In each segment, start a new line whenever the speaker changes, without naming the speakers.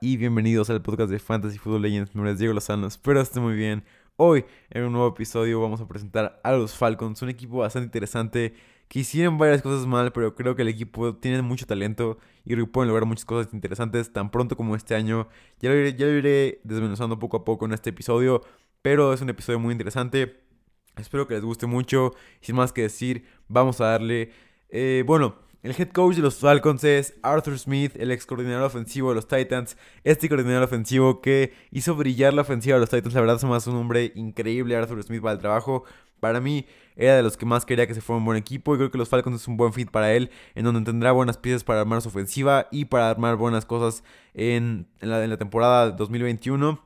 Y bienvenidos al podcast de Fantasy Football Legends. Mi nombre es Diego Lozano, espero esté muy bien. Hoy, en un nuevo episodio, vamos a presentar a los Falcons, un equipo bastante interesante que hicieron varias cosas mal, pero creo que el equipo tiene mucho talento y pueden lograr muchas cosas interesantes tan pronto como este año. Ya lo iré, ya desmenuzando poco a poco en este episodio, pero es un episodio muy interesante. Espero que les guste mucho. Sin más que decir, vamos a darle. Eh, bueno, el head coach de los Falcons es Arthur Smith, el ex coordinador ofensivo de los Titans. Este coordinador ofensivo que hizo brillar la ofensiva de los Titans. La verdad, es más un hombre increíble. Arthur Smith va al trabajo. Para mí, era de los que más quería que se fuera un buen equipo. Y creo que los Falcons es un buen fit para él. En donde tendrá buenas piezas para armar su ofensiva y para armar buenas cosas en, la, en la temporada 2021.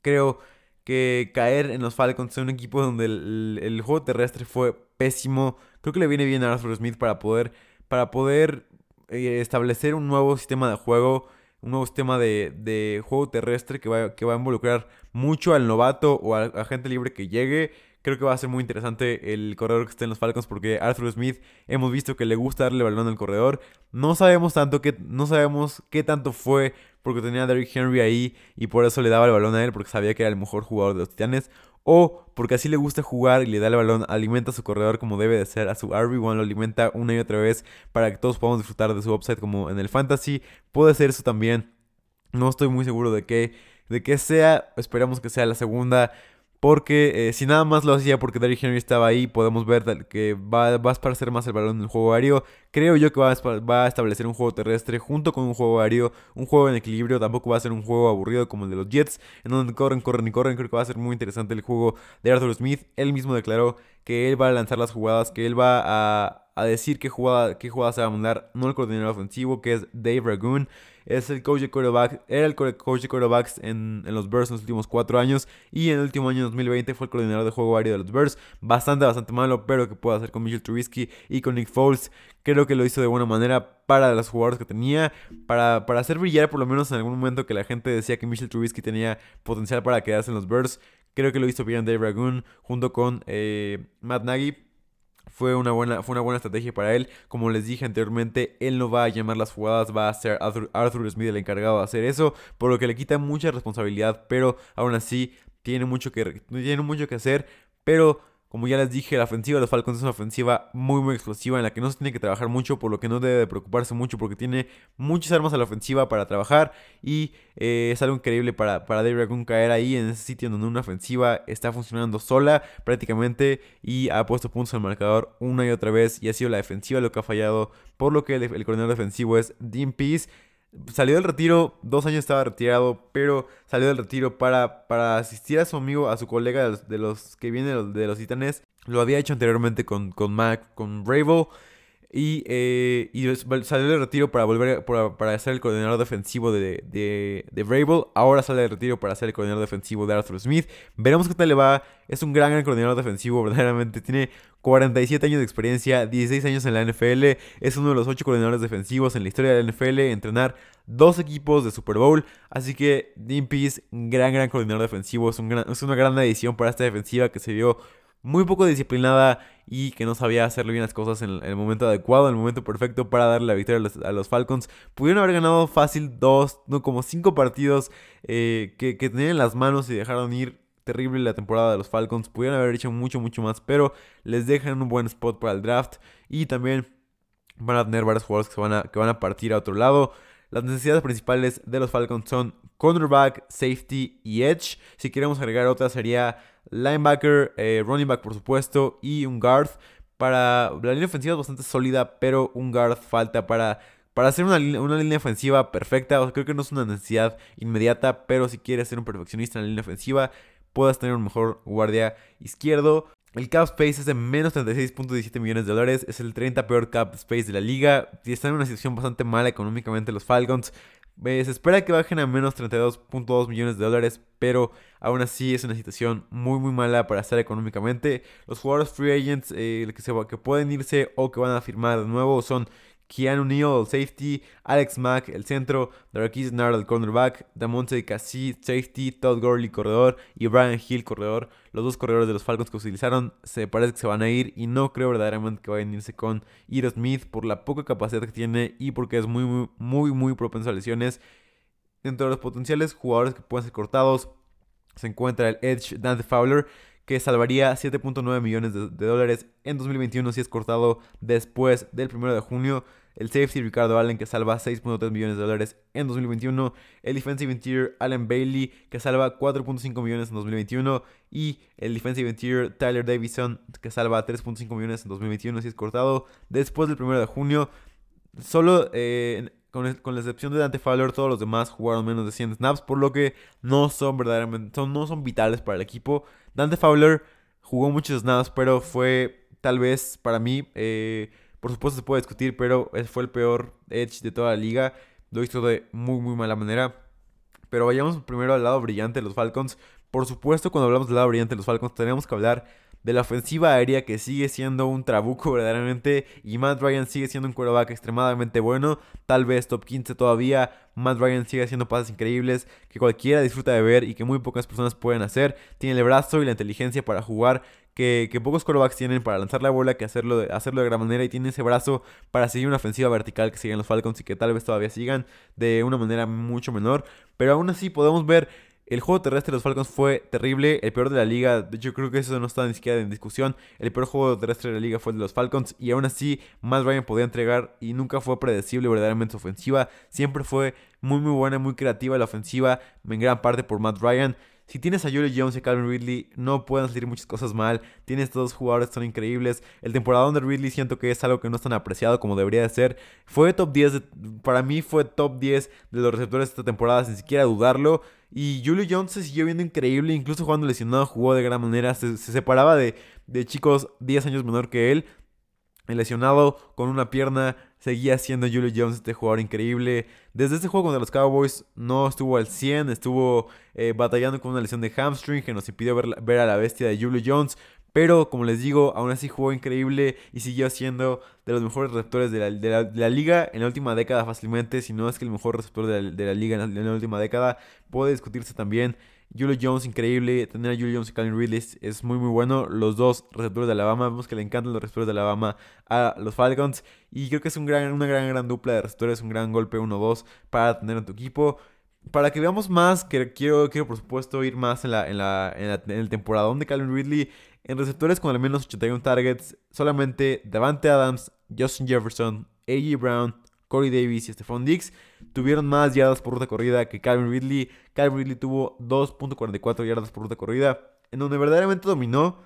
Creo que caer en los Falcons en un equipo donde el, el juego terrestre fue pésimo. Creo que le viene bien a Arthur Smith para poder para poder eh, establecer un nuevo sistema de juego, un nuevo sistema de, juego terrestre que va, que va, a involucrar mucho al novato o a gente libre que llegue. Creo que va a ser muy interesante el corredor que esté en los Falcons porque Arthur Smith hemos visto que le gusta darle balón al corredor. No sabemos tanto que no sabemos qué tanto fue porque tenía a Derrick Henry ahí y por eso le daba el balón a él porque sabía que era el mejor jugador de los Titanes o porque así le gusta jugar y le da el balón, alimenta a su corredor como debe de ser, a su RB1 lo alimenta una y otra vez para que todos podamos disfrutar de su upside como en el fantasy. Puede ser eso también. No estoy muy seguro de que, de que sea, esperamos que sea la segunda. Porque eh, si nada más lo hacía porque Derrick Henry estaba ahí, podemos ver que va, va a esparcer más el balón en el juego aéreo. Creo yo que va a, va a, establecer un juego terrestre junto con un juego aéreo, un juego en equilibrio. Tampoco va a ser un juego aburrido como el de los Jets, en donde corren, corren y corren. Creo que va a ser muy interesante el juego de Arthur Smith. Él mismo declaró que él va a lanzar las jugadas, que él va a, a decir qué jugada, qué jugada se va a mandar, no el coordinador ofensivo, que es Dave Ragoon es el coach de quarterback, era el coach de quarterbacks en, en los Bears en los últimos cuatro años y en el último año 2020 fue el coordinador de juego aéreo de los Bears. Bastante, bastante malo, pero que puede hacer con Mitchell Trubisky y con Nick Foles. Creo que lo hizo de buena manera para los jugadores que tenía, para, para hacer brillar por lo menos en algún momento que la gente decía que Mitchell Trubisky tenía potencial para quedarse en los Bears. Creo que lo hizo bien Dave Ragoon junto con eh, Matt Nagy fue una, buena, fue una buena estrategia para él. Como les dije anteriormente, él no va a llamar las jugadas, va a ser Arthur, Smith el encargado de hacer eso, por lo que le quita mucha responsabilidad, pero aún así tiene mucho que, tiene mucho que hacer, pero como ya les dije, la ofensiva de los Falcons es una ofensiva muy muy explosiva en la que no se tiene que trabajar mucho, por lo que no debe preocuparse mucho porque tiene muchas armas a la ofensiva para trabajar y eh, es algo increíble para, para Ragoon caer ahí en ese sitio donde una ofensiva está funcionando sola prácticamente y ha puesto puntos al marcador una y otra vez y ha sido la defensiva lo que ha fallado, por lo que el, el coordinador defensivo es Dean Peace salió del retiro, dos años estaba retirado, pero salió del retiro para, para asistir a su amigo, a su colega de los, que viene de los, titanes. Lo había hecho anteriormente con, con Mac, con Bravo. Y, eh, salió del retiro para volver para, ser el coordinador defensivo de, de, de Ahora sale del retiro para ser el coordinador defensivo de Arthur Smith. Veremos qué tal le va. Es un gran, gran coordinador defensivo, verdaderamente. Tiene 47 años de experiencia, 16 años en la NFL. Es uno de los 8 coordinadores defensivos en la historia de la NFL. Entrenar dos equipos de Super Bowl. Así que Dean Pease, gran, gran coordinador defensivo. Es, un es una gran edición para esta defensiva que se vio muy poco disciplinada y que no sabía hacerle bien las cosas en el momento adecuado, en el momento perfecto para darle la victoria a los, Falcons. Pudieron haber ganado fácil dos, no como cinco partidos eh, que, que tenían en las manos y dejaron ir terrible la temporada de los Falcons. Pudieron haber hecho mucho, mucho más, pero les dejan un buen spot para el draft y también van a tener varios jugadores que, van a, que van a partir a otro lado. Las necesidades principales de los Falcons son cornerback, safety y edge. Si queremos agregar otra sería linebacker, eh, running back por supuesto y un guard. Para la línea ofensiva es bastante sólida, pero un guard falta para, para hacer una, una línea ofensiva perfecta. creo que no es una necesidad inmediata, pero si quieres ser un perfeccionista en la línea ofensiva, puedas tener un mejor guardia izquierdo. El cap space es de menos 36.17 millones de dólares. Es el 30 peor cap space de la liga. Y están en una situación bastante mala económicamente los Falcons. Eh, se espera que bajen a menos 32.2 millones de dólares, pero aún así es una situación muy muy mala para estar económicamente. Los jugadores free agents eh, que, se, que pueden irse o que van a firmar de nuevo son Keanu Neal, el safety, Alex Mack, el centro, Darkis Nard, el cornerback, Damonte Cassie, safety, Todd Gurley, corredor, y Brian Hill, corredor. Los dos corredores de los Falcons que utilizaron se parece que se van a ir y no creo verdaderamente que vayan a irse con Iro Smith por la poca capacidad que tiene y porque es muy, muy, muy, muy propenso a lesiones. dentro de los potenciales jugadores que pueden ser cortados se encuentra el Edge Dante Fowler, que salvaría 7.9 millones de, dólares en 2021 si es cortado después del 1 de junio. El safety Ricardo Allen que salva 6.3 millones de dólares en 2021. El defensive interior Allen Bailey que salva 4.5 millones en 2021. Y el defensive interior Tyler Davison que salva 3.5 millones en 2021 si es cortado después del 1 de junio. Solo eh, con, la excepción de Dante Fowler, todos los demás jugaron menos de 100 snaps, por lo que no son verdaderamente, son, no son vitales para el equipo. Dante Fowler jugó muchos snaps, pero fue tal vez para mí, eh, por supuesto se puede discutir, pero fue el peor edge de toda la liga. Lo hizo de muy, muy mala manera. Pero vayamos primero al lado brillante de los Falcons. Por supuesto, cuando hablamos del lado brillante de los Falcons, tenemos que hablar de la ofensiva aérea que sigue siendo un trabuco verdaderamente y Matt Ryan sigue siendo un quarterback extremadamente bueno, tal vez top 15 todavía, Matt Ryan sigue haciendo pases increíbles que cualquiera disfruta de ver y que muy pocas personas pueden hacer, tiene el brazo y la inteligencia para jugar que, pocos quarterbacks tienen para lanzar la bola, que hacerlo de, hacerlo de gran manera y tiene ese brazo para seguir una ofensiva vertical que siguen los Falcons y que tal vez todavía sigan de una manera mucho menor, pero aún así podemos ver el juego terrestre de los Falcons fue terrible, el peor de la liga. Hecho, creo que eso no está ni siquiera en discusión. El peor juego terrestre de la liga fue el de los Falcons. Y aún así, Matt Ryan podía entregar y nunca fue predecible verdaderamente su ofensiva. Siempre fue muy, muy buena, muy creativa la ofensiva, en gran parte por Matt Ryan. Si tienes a Julio Jones y Calvin Ridley, no pueden salir muchas cosas mal. Tienes estos dos jugadores son increíbles. El temporada de Ridley siento que es algo que no es tan apreciado como debería de ser. Fue top 10, para mí fue top 10 de los receptores de esta temporada, sin siquiera dudarlo. Y Julio Jones se siguió viendo increíble, incluso jugando lesionado jugó de gran manera, se, separaba de, de chicos 10 años menor que él. Lesionado con una pierna seguía siendo Julio Jones este jugador increíble. Desde este juego contra los Cowboys no estuvo al 100, estuvo eh, batallando con una lesión de hamstring que nos impidió ver, a la bestia de Julio Jones. Pero como les digo, aún así jugó increíble y siguió siendo de los mejores receptores de la, liga en la última década fácilmente. Si no es que el mejor receptor de la, liga en la, última década, puede discutirse también. Julio Jones, increíble. Tener a Julio Jones y Calvin Ridley es muy, muy bueno. Los dos receptores de Alabama. Vemos que le encantan los receptores de Alabama a los Falcons. Y creo que es un gran, una gran, gran dupla de receptores. Un gran golpe 1-2 para tener en tu equipo. Para que veamos más, que quiero, quiero por supuesto ir más en la, en la, en, el temporadón de Calvin Ridley. En receptores con al menos 81 targets, solamente Davante Adams, Justin Jefferson, A.J. Brown, Corey Davis y Stephon Diggs tuvieron más yardas por ruta corrida que Calvin Ridley. Calvin Ridley tuvo 2.44 yardas por ruta corrida, en donde verdaderamente dominó.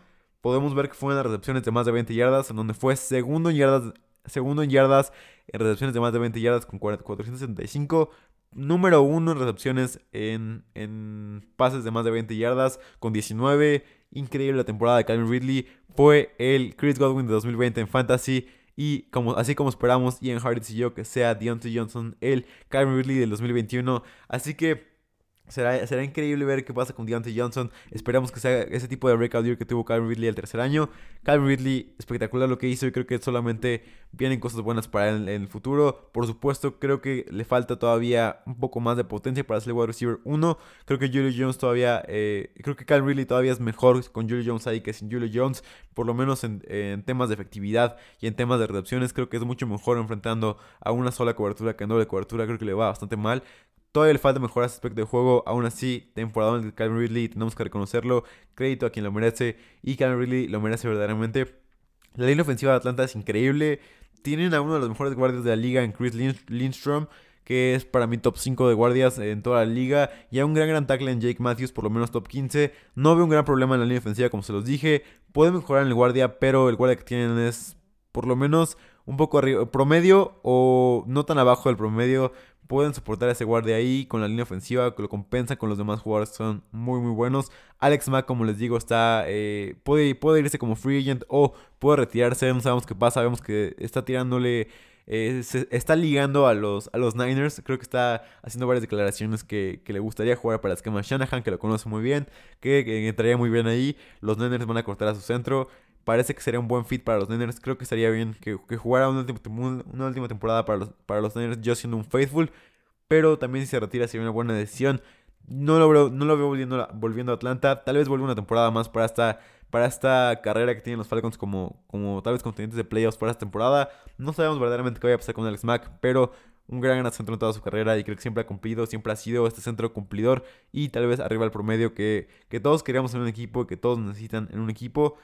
Podemos ver que fue en las recepciones de más de 20 yardas, en donde fue segundo en yardas, segundo en yardas en recepciones de más de 20 yardas con 475. Número uno en recepciones en, en pases de más de 20 yardas con 19 increíble la temporada de Calvin Ridley. Fue el Chris Godwin de 2020 en Fantasy. Y como, así como esperamos Ian Harris y yo que sea Deontay Johnson el Calvin Ridley del 2021. Así que Será, será, increíble ver qué pasa con Deontay Johnson. Esperamos que sea ese tipo de breakout year que tuvo Calvin Ridley el tercer año. Calvin Ridley, espectacular lo que hizo y creo que solamente vienen cosas buenas para él en el futuro. Por supuesto, creo que le falta todavía un poco más de potencia para ser wide receiver 1. Creo que Julio Jones todavía, eh, creo que Calvin Ridley todavía es mejor con Julio Jones ahí que sin Julio Jones. Por lo menos en, en temas de efectividad y en temas de recepciones, creo que es mucho mejor enfrentando a una sola cobertura que en doble cobertura. Creo que le va bastante mal. Todavía le falta mejorar ese aspecto de juego. Aún así, temporada de Calvin Ridley, tenemos que reconocerlo. Crédito a quien lo merece. Y Calvin Ridley lo merece verdaderamente. La línea ofensiva de Atlanta es increíble. Tienen a uno de los mejores guardias de la liga en Chris Lindstrom. Que es para mí top 5 de guardias en toda la liga. Y a un gran gran tackle en Jake Matthews, por lo menos top 15. No veo un gran problema en la línea ofensiva, como se los dije. Puede mejorar en el guardia, pero el guardia que tienen es por lo menos un poco arriba, promedio o no tan abajo del promedio pueden soportar a ese guardia ahí con la línea ofensiva, que lo compensan con los demás jugadores que son muy muy buenos. Alex Mack, como les digo, está eh, puede, puede irse como free agent o puede retirarse, no sabemos qué pasa, vemos que está tirándole... Eh, se está ligando a los, a los Niners. Creo que está haciendo varias declaraciones que, le gustaría jugar para el esquema Shanahan, que lo conoce muy bien, que, que, entraría muy bien ahí. Los Niners van a cortar a su centro. Parece que sería un buen fit para los Niners. Creo que estaría bien que, jugara una última, temporada para los, para los Niners, yo siendo un faithful. Pero también si se retira sería una buena decisión. No lo veo, no lo veo volviendo, volviendo a Atlanta. Tal vez vuelva una temporada más para esta, para esta carrera que tienen los Falcons como, como tal vez contendientes de playoffs para esta temporada. No sabemos verdaderamente qué vaya a pasar con Alex Mack, pero un gran, centro en toda su carrera y creo que siempre ha cumplido, siempre ha sido este centro cumplidor y tal vez arriba del promedio que, que todos queríamos en un equipo, que todos necesitan en un equipo.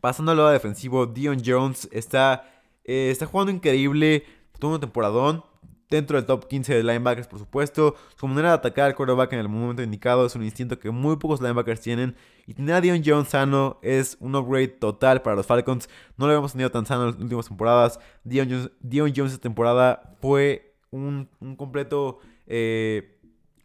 Pasando al lado defensivo, Dion Jones está, eh, está jugando increíble, tuvo un temporadón, dentro del top 15 de linebackers, por supuesto. Su manera de atacar al quarterback en el momento indicado es un instinto que muy pocos linebackers tienen. Y tener a Dion Jones sano es un upgrade total para los Falcons. No lo habíamos tenido tan sano en las últimas temporadas. Dion Jones, Dion Jones esta temporada fue un, completo eh,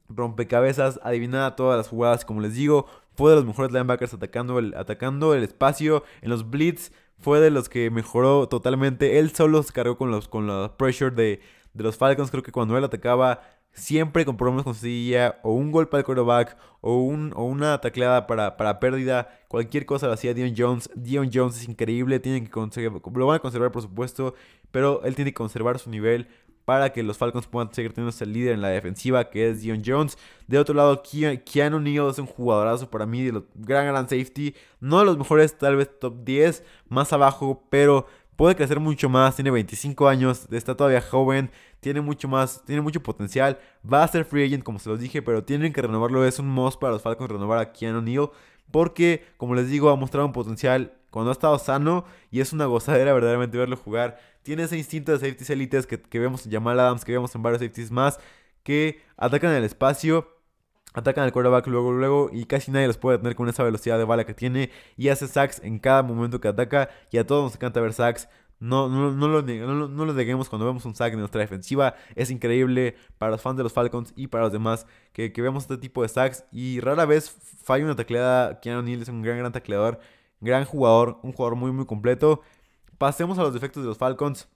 rompecabezas. Adivinaba todas las jugadas, como les digo. Fue de los mejores linebackers atacando el, atacando el espacio en los blitz. Fue de los que mejoró totalmente. Él solo se cargó con, los, con la pressure de, de los Falcons. Creo que cuando él atacaba, siempre con problemas conseguía o un golpe al quarterback o, un, o una tacleada para, para pérdida. Cualquier cosa lo hacía Dion Jones. Dion Jones es increíble, tienen que lo van a conservar por supuesto, pero él tiene que conservar su nivel para que los Falcons puedan seguir teniendo el líder en la defensiva, que es Dion Jones. De otro lado, Keanu Neal es un jugadorazo para mí, de gran, gran safety. No de los mejores, tal vez top 10, más abajo, pero puede crecer mucho más, tiene 25 años, está todavía joven, tiene mucho más, tiene mucho potencial, va a ser free agent como se los dije, pero tienen que renovarlo, es un must para los Falcons renovar a Keanu Neal, porque como les digo, ha mostrado un potencial cuando ha estado sano y es una gozadera verdaderamente verlo jugar. Tiene ese instinto de safeties elites que, que vemos en Jamal Adams, que vemos en varios safeties más, que atacan el espacio Atacan al quarterback luego, luego y casi nadie los puede detener con esa velocidad de bala que tiene y hace sacks en cada momento que ataca y a todos nos encanta ver sacks. No, no, no, lo, no, no lo neguemos cuando vemos un sack de nuestra defensiva. Es increíble para los fans de los Falcons y para los demás que, que vemos este tipo de sacks. Y rara vez falla una tacleada. Keanu Neal es un gran, gran tacleador. Gran jugador. Un jugador muy, muy completo. Pasemos a los defectos de los Falcons.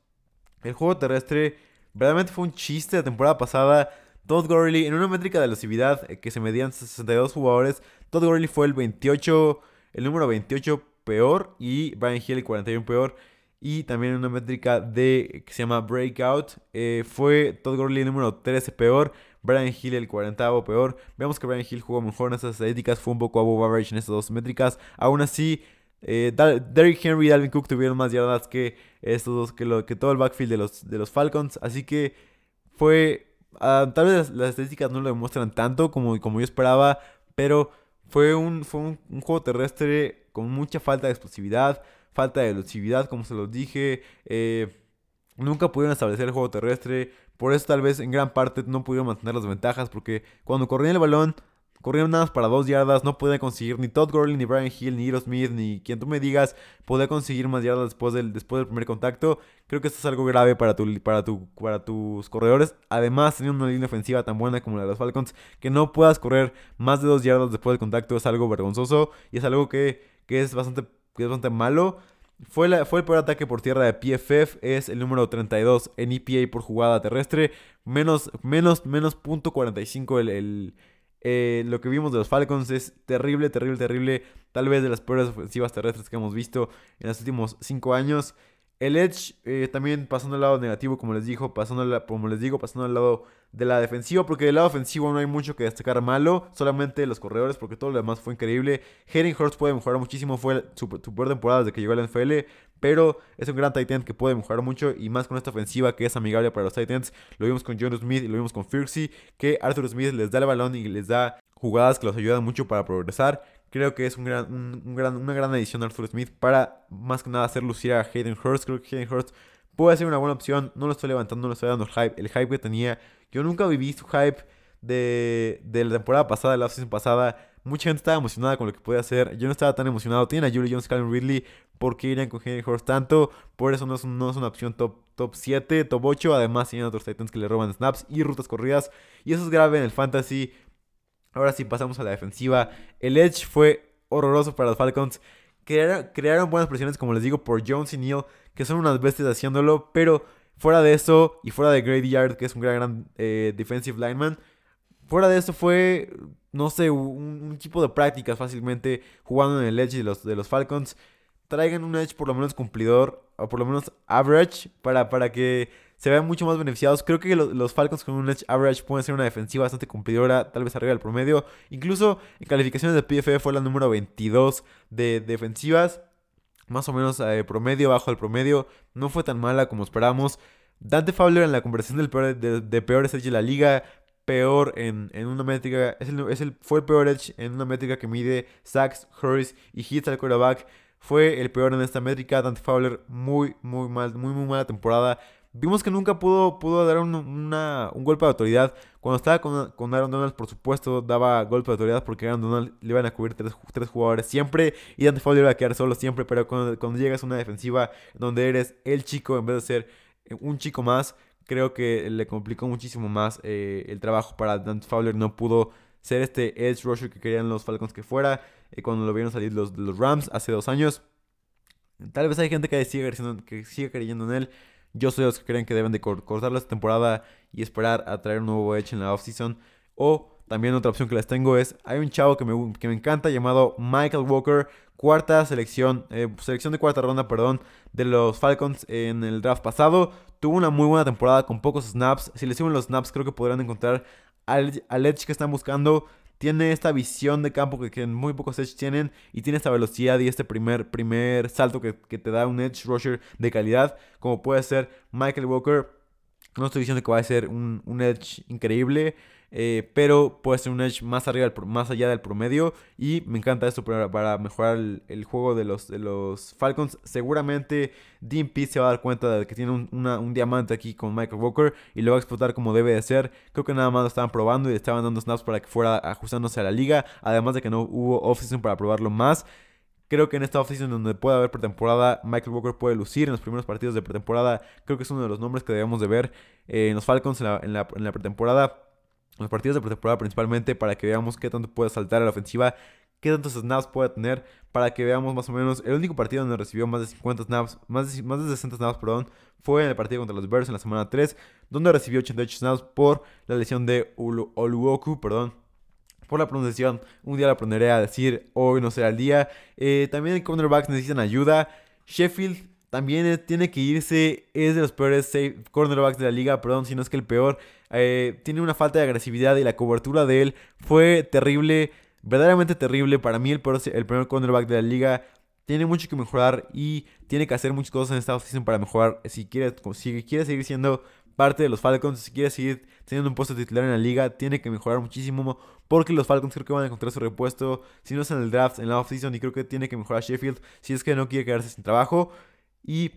El juego terrestre realmente fue un chiste la temporada pasada. Todd Gurley, en una métrica de elusividad eh, que se medían 62 jugadores, Todd Gurley fue el 28, el número 28 peor y Brian Hill el 41 peor. Y también en una métrica de que se llama Breakout, eh, fue Todd Gurley el número 13 peor, Brian Hill el 40 peor. Vemos que Brian Hill jugó mejor en estas estadísticas, fue un poco above average en estas dos métricas. Aún así, eh, Derrick Henry y Dalvin Cook tuvieron más yardas que estos dos, que, lo, todo el backfield de los, de los Falcons. Así que fue Ah, tal vez las, estadísticas no lo demuestran tanto como, como yo esperaba, pero fue un, fue un, juego terrestre con mucha falta de explosividad, falta de elusividad, como se los dije. Eh, nunca pudieron establecer el juego terrestre, por eso tal vez en gran parte no pudieron mantener las ventajas, porque cuando corrían el balón Corrieron nada más para dos yardas, no puede conseguir ni Todd Gurley, ni Brian Hill, ni Hero Smith, ni quien tú me digas, puede conseguir más yardas después del, después del primer contacto. Creo que esto es algo grave para, tu, para, tu, para tus corredores. Además, teniendo una línea ofensiva tan buena como la de los Falcons, que no puedas correr más de dos yardas después del contacto es algo vergonzoso y es algo que, es, bastante, que es bastante malo. Fue, fue, el peor ataque por tierra de PFF, es el número 32 en EPA por jugada terrestre, menos, menos, menos punto 45 el, eh, lo que vimos de los Falcons es terrible, terrible, terrible. Tal vez de las peores ofensivas terrestres que hemos visto en los últimos 5 años. El Edge eh, también pasando al lado negativo, como les digo, pasando como les digo, pasando al lado de la defensiva, porque del lado ofensivo no hay mucho que destacar malo, solamente los corredores, porque todo lo demás fue increíble. Hayden Hurst puede mejorar muchísimo, fue su, peor temporada desde que llegó a la NFL, pero es un gran tight que puede mejorar mucho y más con esta ofensiva que es amigable para los tight ends. Lo vimos con John Smith y lo vimos con Firksy, que Arthur Smith les da el balón y les da jugadas que los ayudan mucho para progresar. Creo que es un gran, un, gran, una gran adición a Arthur Smith para más que nada hacer lucir a Hayden Hurst. Creo que Hayden Hurst puede ser una buena opción. No lo estoy levantando, no le estoy dando el hype. El hype que tenía. Yo nunca viví su hype de, de la temporada pasada, de la season pasada. Mucha gente estaba emocionada con lo que podía hacer. Yo no estaba tan emocionado. Tienen a Julie Jones, Calvin Ridley. ¿Por qué irían con Hayden Hurst tanto? Por eso no es, no una opción top, top 7, top 8. Además, tienen otros Titans que le roban snaps y rutas corridas. Y eso es grave en el fantasy. Ahora sí pasamos a la defensiva. El Edge fue horroroso para los Falcons. Crearon, buenas presiones, como les digo, por Jones y Neal, que son unas bestias haciéndolo. Pero fuera de eso, y fuera de Grady Yard, que es un gran, eh, defensive lineman, fuera de eso fue, no sé, un, equipo de prácticas fácilmente jugando en el Edge de los, de los Falcons. Traigan un Edge por lo menos cumplidor, o por lo menos average, para, para que se ven mucho más beneficiados. Creo que los, Falcons con un edge average pueden ser una defensiva bastante cumplidora, tal vez arriba del promedio. Incluso en calificaciones de PFF fue la número 22 de defensivas. Más o menos eh, promedio, bajo el promedio. No fue tan mala como esperábamos. Dante Fowler en la conversación del peor, de, de peores edge de la liga, peor en, una métrica, es el, es el, fue el peor edge en una métrica que mide sacks, hurries y hits al quarterback. Fue el peor en esta métrica. Dante Fowler, muy, muy mal, muy, muy mala temporada. Vimos que nunca pudo, pudo dar un, un golpe de autoridad. Cuando estaba con, con, Aaron Donald, por supuesto, daba golpe de autoridad porque Aaron Donald le iban a cubrir tres, tres jugadores siempre. Y Dante Fowler iba a quedar solo siempre. Pero cuando, cuando llegas a una defensiva donde eres el chico en vez de ser un chico más, creo que le complicó muchísimo más eh, el trabajo para Dante Fowler. No pudo ser este edge rusher que querían los Falcons que fuera eh, cuando lo vieron salir los, los Rams hace dos años. Tal vez hay gente que sigue, que sigue creyendo en él. Yo soy los que creen que deben de cortar la temporada y esperar a traer un nuevo edge en la offseason. O también otra opción que les tengo es, hay un chavo que me, que me encanta llamado Michael Walker, cuarta selección, eh, selección de cuarta ronda, perdón, de los Falcons en el draft pasado. Tuvo una muy buena temporada con pocos snaps. Si le suben los snaps, creo que podrán encontrar al, al edge que están buscando. Tiene esta visión de campo que, muy pocos edge tienen. Y tiene esta velocidad y este primer, primer salto que, que te da un edge rusher de calidad. Como puede ser Michael Walker. No estoy diciendo que va a ser un, un edge increíble. Eh, pero puede ser un edge más arriba, más allá del promedio. Y me encanta esto para, mejorar el, juego de los, de los Falcons. Seguramente Dean Pease se va a dar cuenta de que tiene un, diamante aquí con Michael Walker y lo va a explotar como debe de ser. Creo que nada más lo estaban probando y estaban dando snaps para que fuera ajustándose a la liga. Además de que no hubo offseason para probarlo más. Creo que en esta offseason donde puede haber pretemporada, Michael Walker puede lucir en los primeros partidos de pretemporada. Creo que es uno de los nombres que debemos de ver eh, en los Falcons en la pretemporada los partidos de pretemporada principalmente para que veamos qué tanto puede saltar a la ofensiva, qué tantos snaps puede tener, para que veamos más o menos. El único partido donde recibió más de 50 snaps, más de, más de 60 snaps, perdón, fue en el partido contra los Bears en la semana 3, donde recibió 88 snaps por la lesión de Oluoku, perdón. Por la pronunciación, un día la aprenderé a decir, hoy no será el día. Eh, también el cornerbacks necesitan ayuda. Sheffield también tiene que irse, es de los peores cornerbacks de la liga, perdón, si no es que el peor. Eh, tiene una falta de agresividad y la cobertura de él fue terrible, verdaderamente terrible. Para mí el peor, el primer cornerback de la liga tiene mucho que mejorar y tiene que hacer muchas cosas en esta offseason para mejorar. Si quiere, si quiere seguir siendo parte de los Falcons, si quiere seguir teniendo un puesto titular en la liga, tiene que mejorar muchísimo porque los Falcons creo que van a encontrar su repuesto, si no es en el draft, en la offseason y creo que tiene que mejorar Sheffield si es que no quiere quedarse sin trabajo. Y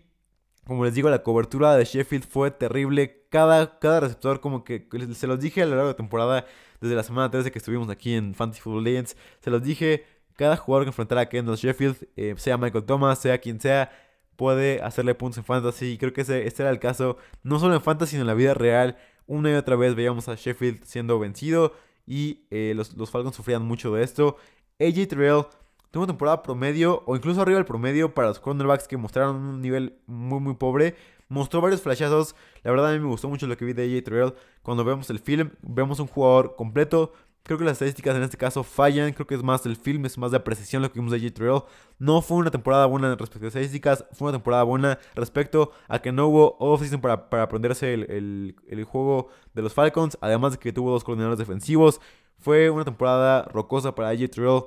como les digo, la cobertura de Sheffield fue terrible. Cada, cada receptor, como que se los dije a lo largo de la temporada, desde la semana 13 que estuvimos aquí en Fantasy Football Legends, se los dije, cada jugador que enfrentara a Kendall Sheffield, eh, sea Michael Thomas, sea quien sea, puede hacerle puntos en Fantasy. Y creo que ese, este era el caso, no solo en Fantasy, sino en la vida real. Una y otra vez veíamos a Sheffield siendo vencido y eh, los, los Falcons sufrían mucho de esto. AJ Terrell Tuvo una temporada promedio o incluso arriba del promedio para los cornerbacks que mostraron un nivel muy muy pobre. Mostró varios flashazos. La verdad a mí me gustó mucho lo que vi de AJ Terrell. Cuando vemos el film, vemos un jugador completo. Creo que las estadísticas en este caso fallan. Creo que es más el film, es más de apreciación lo que vimos de AJ Terrell. No fue una temporada buena respecto a estadísticas. Fue una temporada buena respecto a que no hubo offseason para, para aprenderse el, el juego de los Falcons. Además de que tuvo dos coordinadores defensivos. Fue una temporada rocosa para AJ Terrell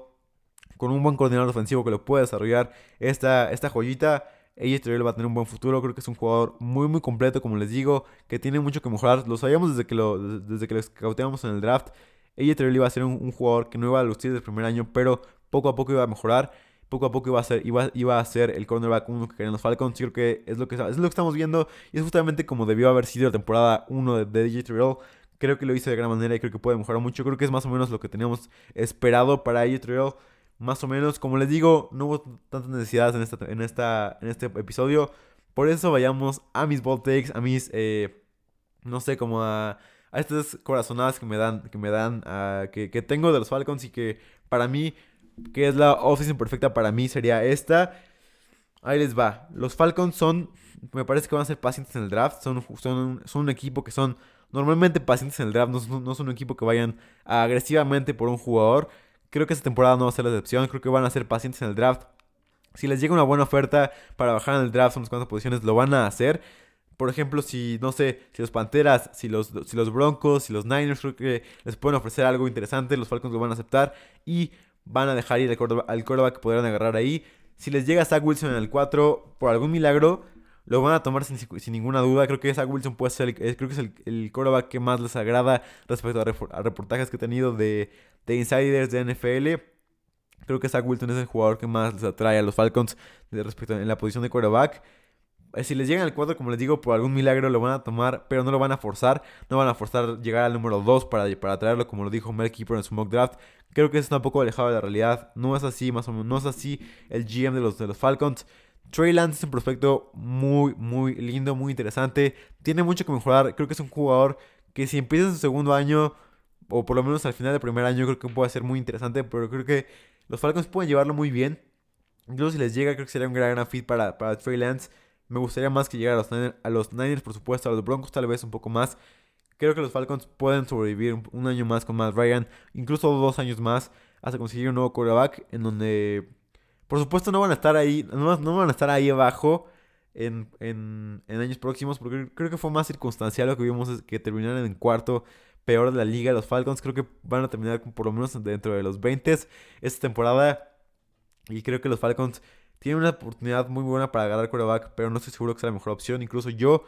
con un buen coordinador ofensivo que lo puede desarrollar esta, esta joyita. AJ Terrell va a tener un buen futuro. Creo que es un jugador muy, muy completo, como les digo, que tiene mucho que mejorar. Lo sabíamos desde que lo, desde que lo en el draft. AJ Terrell iba a ser un, jugador que no iba a lucir desde el primer año, pero poco a poco iba a mejorar. Poco a poco iba a ser, iba, iba a ser el cornerback 1 que querían los Falcons. Creo que es lo que, es lo que estamos viendo. Y es justamente como debió haber sido la temporada 1 de, AJ Terrell. Creo que lo hizo de gran manera y creo que puede mejorar mucho. Creo que es más o menos lo que teníamos esperado para AJ Terrell más o menos. Como les digo, no hubo tantas necesidades en, esta, en, esta, en este episodio. Por eso vayamos a mis bold takes, a mis, eh, no sé, como a, a estas corazonadas que me dan, que me dan, que, que, tengo de los Falcons y que para mí, que es la offseason perfecta para mí, sería esta. Ahí les va. Los Falcons son, me parece que van a ser pacientes en el draft. Son, son, son un equipo que son normalmente pacientes en el draft. No, no son un equipo que vayan agresivamente por un jugador. Creo que esta temporada no va a ser la excepción. Creo que van a ser pacientes en el draft. Si les llega una buena oferta para bajar en el draft unas cuantas posiciones, lo van a hacer. Por ejemplo, si, no sé, si los Panteras, si los, si los Broncos, si los Niners, creo que les pueden ofrecer algo interesante, los Falcons lo van a aceptar y van a dejar ir al quarterback, que podrán agarrar ahí. Si les llega Zach Wilson en el 4, por algún milagro, lo van a tomar sin, ninguna duda. Creo que Zach Wilson puede ser, el, creo que es el, el quarterback que más les agrada respecto a, reportajes que he tenido de, de insiders de NFL. Creo que Zach Wilson es el jugador que más les atrae a los Falcons respecto en la posición de quarterback. Eh, si les llegan al cuadro, como les digo, por algún milagro lo van a tomar, pero no lo van a forzar. No van a forzar llegar al número 2 para, para traerlo, como lo dijo Mel Keeper en su mock draft. Creo que eso está un poco alejado de la realidad. No es así, más o menos. No es así el GM de los, de los Falcons. Trey Lance es un prospecto muy, muy lindo, muy interesante. Tiene mucho que mejorar. Creo que es un jugador que si empieza su segundo año, o por lo menos al final del primer año, creo que puede ser muy interesante. Pero creo que los Falcons pueden llevarlo muy bien. Incluso si les llega, creo que sería un gran, fit para, para Trey Lance. Me gustaría más que llegara a los, Niners, a los Niners, por supuesto, a los Broncos tal vez un poco más. Creo que los Falcons pueden sobrevivir un, año más con Matt Ryan, incluso dos años más, hasta conseguir un nuevo quarterback en donde, por supuesto, no van a estar ahí, no, van a estar ahí abajo en, en, años próximos, porque creo que fue más circunstancial lo que vimos que terminaron en cuarto peor de la liga. Los Falcons creo que van a terminar por lo menos dentro de los 20 esta temporada. Y creo que los Falcons tienen una oportunidad muy buena para agarrar quarterback, pero no estoy seguro que sea la mejor opción. Incluso yo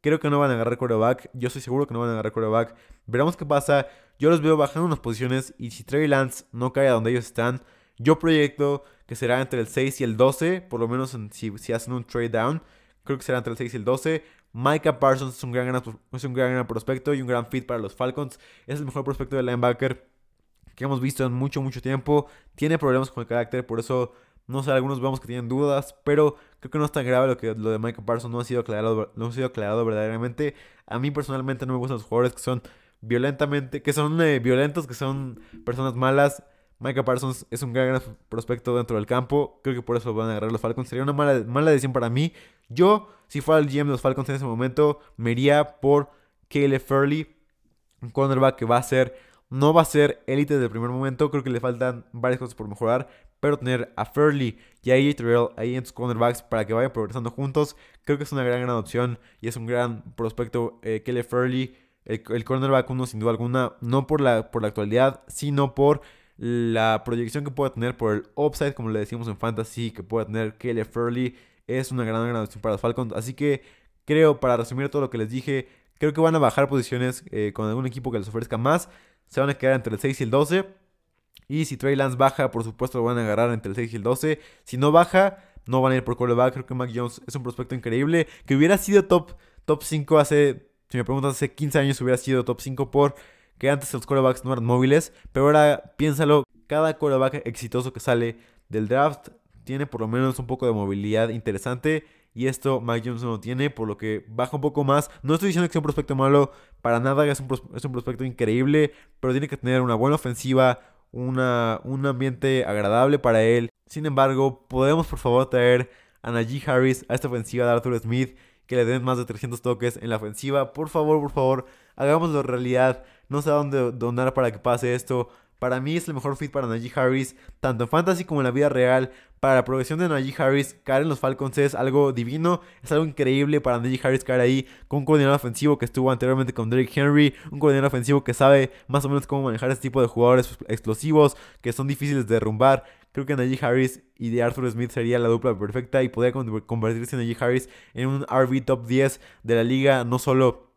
creo que no van a agarrar quarterback. Yo estoy seguro que no van a agarrar quarterback. Veremos qué pasa. Yo los veo bajando unas posiciones y si Trey Lance no cae a donde ellos están, yo proyecto que será entre el 6 y el 12, por lo menos si, si hacen un trade down. Creo que será entre el 6 y el 12. Micah Parsons es un, gran, es un gran, gran prospecto y un gran fit para los Falcons. Es el mejor prospecto de linebacker que hemos visto en mucho, mucho tiempo. Tiene problemas con el carácter, por eso no sé, algunos vemos que tienen dudas, pero creo que no es tan grave lo que lo de Michael Parsons no ha sido aclarado, no ha sido aclarado verdaderamente. A mí personalmente no me gustan los jugadores que son violentamente, que son eh, violentos, que son personas malas. Michael Parsons es un gran, prospecto dentro del campo. Creo que por eso van a agarrar los Falcons. Sería una mala, mala decisión para mí. Yo, si fuera el GM de los Falcons en ese momento, me iría por Caleb Furley, un cornerback que va a ser no va a ser élite desde el primer momento. Creo que le faltan varias cosas por mejorar pero tener a Furley y a AJ Terrell ahí en sus cornerbacks para que vayan progresando juntos, creo que es una gran, gran opción y es un gran prospecto. Eh, Kelly Furley, el, cornerback uno sin duda alguna, no por la, por la actualidad, sino por la proyección que puede tener, por el upside, como le decimos en Fantasy, que puede tener Kelly Furley, es una gran, gran opción para los Falcons. Así que creo, para resumir todo lo que les dije, creo que van a bajar posiciones eh, con algún equipo que les ofrezca más. Se van a quedar entre el 6 y el 12. Y si Trey Lance baja, por supuesto lo van a agarrar entre el 6 y el 12. Si no baja, no van a ir por quarterback. Creo que Mac Jones es un prospecto increíble. Que hubiera sido top, top 5 hace, si me preguntas, hace 15 años hubiera sido top 5 por que antes los quarterbacks no eran móviles. Pero ahora piénsalo, cada quarterback exitoso que sale del draft tiene por lo menos un poco de movilidad interesante. Y esto Mac Jones no tiene, por lo que baja un poco más. No estoy diciendo que sea un prospecto malo, para nada es un, es un prospecto increíble, pero tiene que tener una buena ofensiva, una, un ambiente agradable para él. Sin embargo, podemos por favor traer a Najee Harris a esta ofensiva de Arthur Smith, que le den más de 300 toques en la ofensiva. Por favor, por favor, hagámoslo realidad. No sé a dónde donar para que pase esto. Para mí es el mejor fit para Najee Harris, tanto en fantasy como en la vida real. Para la progresión de Najee Harris, caer en los Falcons es algo divino, es algo increíble para Najee Harris caer ahí con un coordinador ofensivo que estuvo anteriormente con Derrick Henry, un coordinador ofensivo que sabe más o menos cómo manejar este tipo de jugadores explosivos que son difíciles de derrumbar. Creo que Najee Harris y de Arthur Smith sería la dupla perfecta y podría convertirse Najee Harris en un RB top 10 de la liga, no solo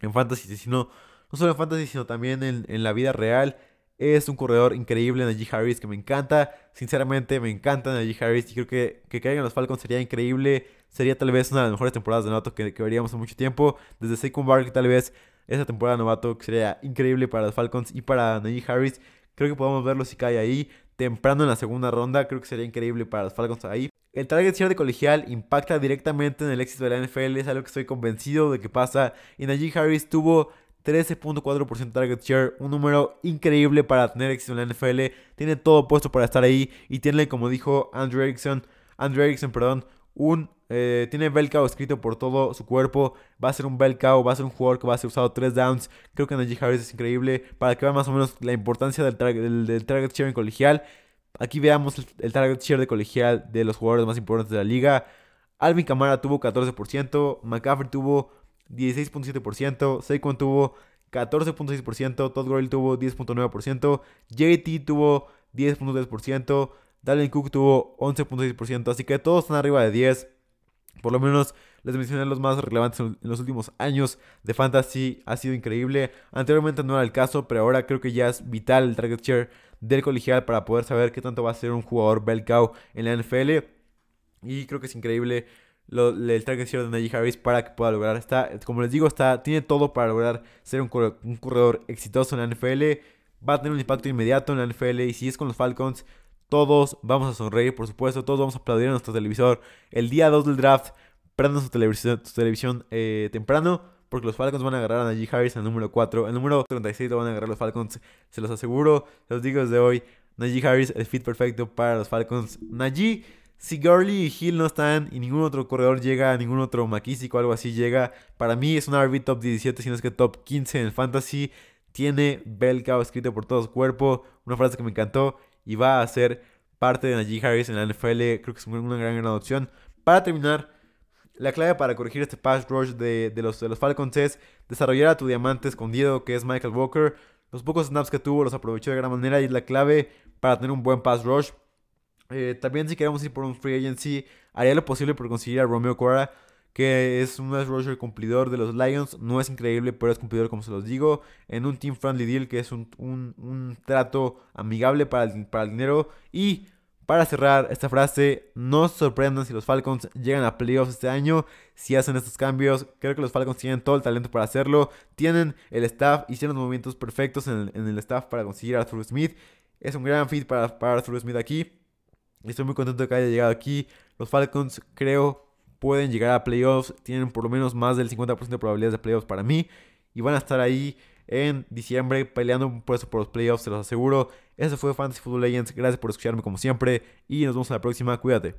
en fantasy, sino, no solo en fantasy, sino también en, en la vida real. Es un corredor increíble, Najee Harris, que me encanta. Sinceramente, me encanta Najee Harris. Y creo que que caigan los Falcons sería increíble. Sería tal vez una de las mejores temporadas de novato que, veríamos en mucho tiempo. Desde Saquon Barkley, tal vez esa temporada de novato sería increíble para los Falcons y para Najee Harris. Creo que podemos verlo si cae ahí temprano en la segunda ronda. Creo que sería increíble para los Falcons ahí. El target share de colegial impacta directamente en el éxito de la NFL. Es algo que estoy convencido de que pasa. Y Najee Harris tuvo 13.4% target share, un número increíble para tener éxito en la NFL. Tiene todo puesto para estar ahí y tiene, como dijo Andrew Erickson, Andrew Erickson, perdón, un eh, tiene bell escrito por todo su cuerpo. Va a ser un bell va a ser un jugador que va a ser usado 3 downs. Creo que Najee Harris es increíble. Para que vean más o menos la importancia del, del, target share en colegial. Aquí veamos el, target share de colegial de los jugadores más importantes de la liga. Alvin Kamara tuvo 14%. McCaffrey tuvo 16.7%, Saquon tuvo 14.6%, Todd Gurley tuvo 10.9%, JT tuvo 10.3%, Dalvin Cook tuvo 11.6%, así que todos están arriba de 10. Por lo menos les mencioné los más relevantes en los últimos años de Fantasy. Ha sido increíble. Anteriormente no era el caso, pero ahora creo que ya es vital el target share del colegial para poder saber qué tanto va a ser un jugador bel en la NFL. Y creo que es increíble el target share de Najee Harris para que pueda lograr. Está, como les digo, está, tiene todo para lograr ser un, un corredor exitoso en la NFL. Va a tener un impacto inmediato en la NFL. Y si es con los Falcons, todos vamos a sonreír, por supuesto. Todos vamos a aplaudir a nuestro televisor. El día 2 del draft, prendan su televisión, su televisión eh, temprano. Porque los Falcons van a agarrar a Najee Harris el número 4. El número 36 lo van a agarrar los Falcons. Se los aseguro. Se los digo desde hoy. Najee Harris, el fit perfecto para los Falcons. Najee si Gurley y Hill no están y ningún otro corredor llega, ningún otro McKissick o algo así llega, para mí es un RB top 17, si no es que top 15 en el fantasy. Tiene bel escrito por todo su cuerpo, una frase que me encantó y va a ser parte de Najee Harris en la NFL. Creo que es una gran, gran opción. Para terminar, la clave para corregir este pass rush de, de, los, de los Falcons es desarrollar a tu diamante escondido, que es Michael Walker. Los pocos snaps que tuvo los aprovechó de gran manera y es la clave para tener un buen pass rush. Eh, también si queremos ir por un free agency, haría lo posible por conseguir a Romeo Cora, que es un rusher cumplidor de los Lions. No es increíble, pero es cumplidor como se los digo. En un team friendly deal, que es un, trato amigable para el, para el dinero. Y para cerrar esta frase, no se sorprendan si los Falcons llegan a playoffs este año. Si hacen estos cambios, creo que los Falcons tienen todo el talento para hacerlo. Tienen el staff, hicieron los movimientos perfectos en el, staff para conseguir a Arthur Smith. Es un gran fit para, para Arthur Smith aquí. Estoy muy contento de que haya llegado aquí. Los Falcons creo pueden llegar a playoffs. Tienen por lo menos más del 50% de probabilidades de playoffs para mí. Y van a estar ahí en diciembre peleando un puesto por los playoffs, se los aseguro. Eso fue Fantasy Football Legends. Gracias por escucharme como siempre. Y nos vemos en la próxima. Cuídate.